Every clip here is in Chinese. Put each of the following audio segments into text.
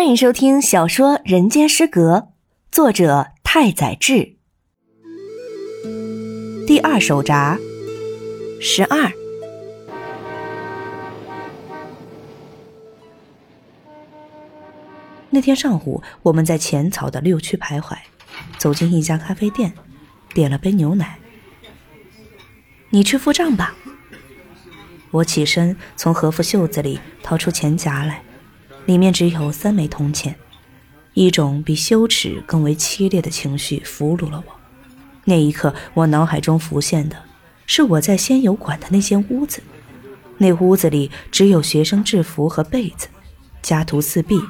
欢迎收听小说《人间失格》，作者太宰治。第二手札十二。那天上午，我们在浅草的六区徘徊，走进一家咖啡店，点了杯牛奶。你去付账吧。我起身，从和服袖子里掏出钱夹来。里面只有三枚铜钱，一种比羞耻更为凄烈的情绪俘虏了我。那一刻，我脑海中浮现的是我在仙游馆的那间屋子，那屋子里只有学生制服和被子，家徒四壁，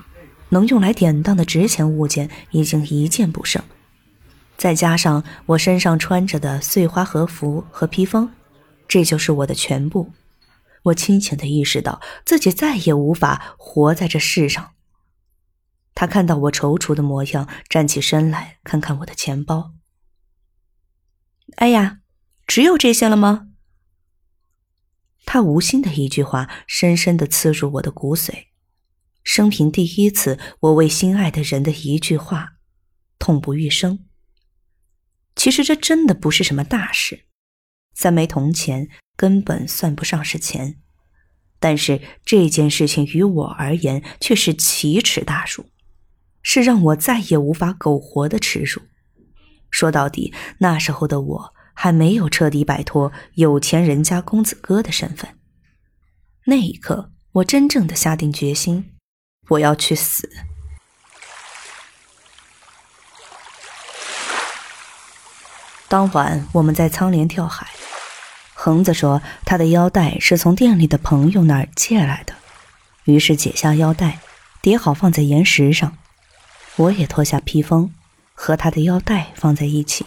能用来典当的值钱物件已经一件不剩。再加上我身上穿着的碎花和服和披风，这就是我的全部。我清醒的意识到自己再也无法活在这世上。他看到我踌躇的模样，站起身来看看我的钱包。哎呀，只有这些了吗？他无心的一句话，深深的刺入我的骨髓。生平第一次，我为心爱的人的一句话，痛不欲生。其实这真的不是什么大事，三枚铜钱。根本算不上是钱，但是这件事情于我而言却是奇耻大辱，是让我再也无法苟活的耻辱。说到底，那时候的我还没有彻底摆脱有钱人家公子哥的身份。那一刻，我真正的下定决心，我要去死。当晚，我们在苍莲跳海。恒子说：“他的腰带是从店里的朋友那儿借来的。”于是解下腰带，叠好放在岩石上。我也脱下披风，和他的腰带放在一起。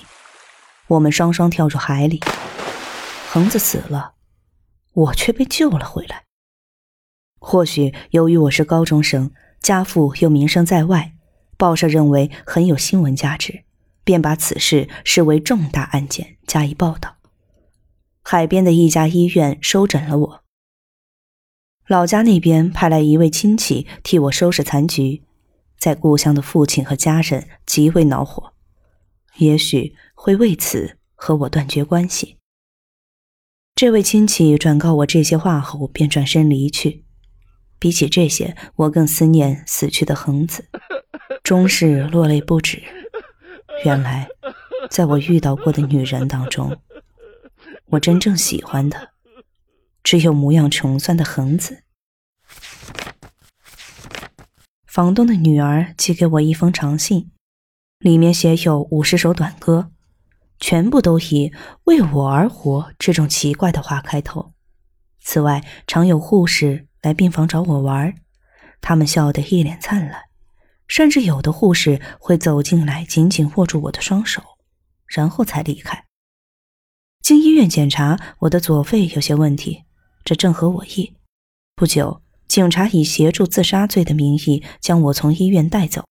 我们双双跳入海里。恒子死了，我却被救了回来。或许由于我是高中生，家父又名声在外，报社认为很有新闻价值，便把此事视为重大案件加以报道。海边的一家医院收诊了我。老家那边派来一位亲戚替我收拾残局，在故乡的父亲和家人极为恼火，也许会为此和我断绝关系。这位亲戚转告我这些话后，便转身离去。比起这些，我更思念死去的恒子，终是落泪不止。原来，在我遇到过的女人当中。我真正喜欢的，只有模样穷酸的恒子。房东的女儿寄给我一封长信，里面写有五十首短歌，全部都以“为我而活”这种奇怪的话开头。此外，常有护士来病房找我玩，他们笑得一脸灿烂，甚至有的护士会走进来，紧紧握住我的双手，然后才离开。经医院检查，我的左肺有些问题，这正合我意。不久，警察以协助自杀罪的名义将我从医院带走，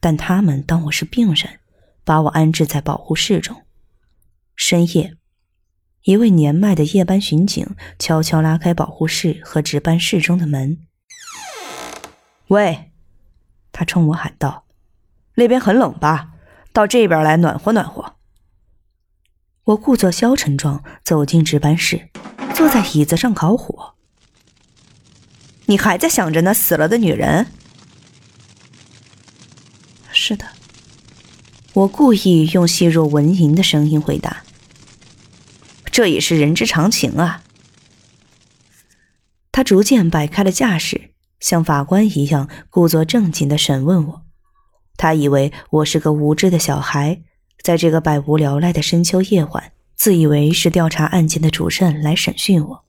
但他们当我是病人，把我安置在保护室中。深夜，一位年迈的夜班巡警悄悄拉开保护室和值班室中的门。“喂！”他冲我喊道，“那边很冷吧？到这边来暖和暖和。”我故作消沉状走进值班室，坐在椅子上烤火。你还在想着那死了的女人？是的。我故意用细若蚊蝇的声音回答。这也是人之常情啊。他逐渐摆开了架势，像法官一样故作正经的审问我。他以为我是个无知的小孩。在这个百无聊赖的深秋夜晚，自以为是调查案件的主任来审讯我，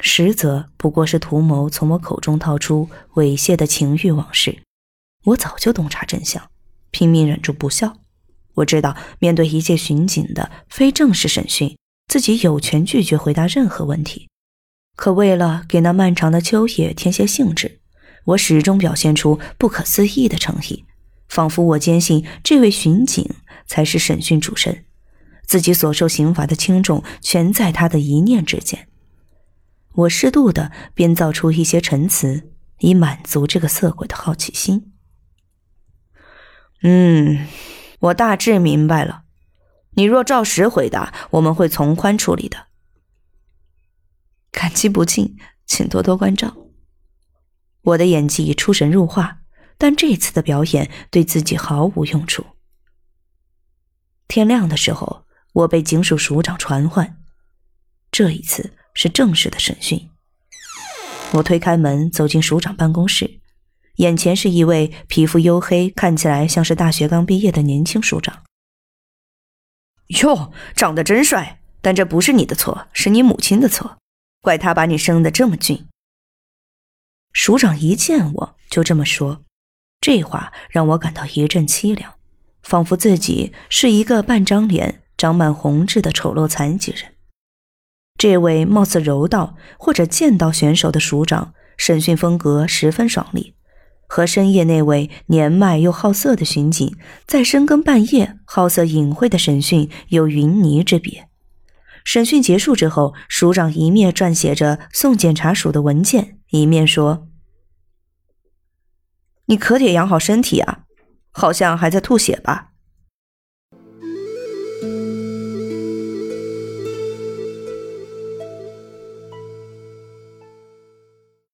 实则不过是图谋从我口中套出猥亵的情欲往事。我早就洞察真相，拼命忍住不笑。我知道，面对一介巡警的非正式审讯，自己有权拒绝回答任何问题。可为了给那漫长的秋夜添些兴致，我始终表现出不可思议的诚意，仿佛我坚信这位巡警。才是审讯主审，自己所受刑罚的轻重全在他的一念之间。我适度的编造出一些陈词，以满足这个色鬼的好奇心。嗯，我大致明白了。你若照实回答，我们会从宽处理的。感激不尽，请多多关照。我的演技出神入化，但这次的表演对自己毫无用处。天亮的时候，我被警署署长传唤，这一次是正式的审讯。我推开门走进署长办公室，眼前是一位皮肤黝黑、看起来像是大学刚毕业的年轻署长。哟，长得真帅，但这不是你的错，是你母亲的错，怪她把你生得这么俊。署长一见我就这么说，这话让我感到一阵凄凉，仿佛自己是一个半张脸长满红痣的丑陋残疾人。这位貌似柔道或者剑道选手的署长，审讯风格十分爽利，和深夜那位年迈又好色的巡警在深更半夜好色隐晦的审讯有云泥之别。审讯结束之后，署长一面撰写着送检察署的文件，一面说：“你可得养好身体啊，好像还在吐血吧？”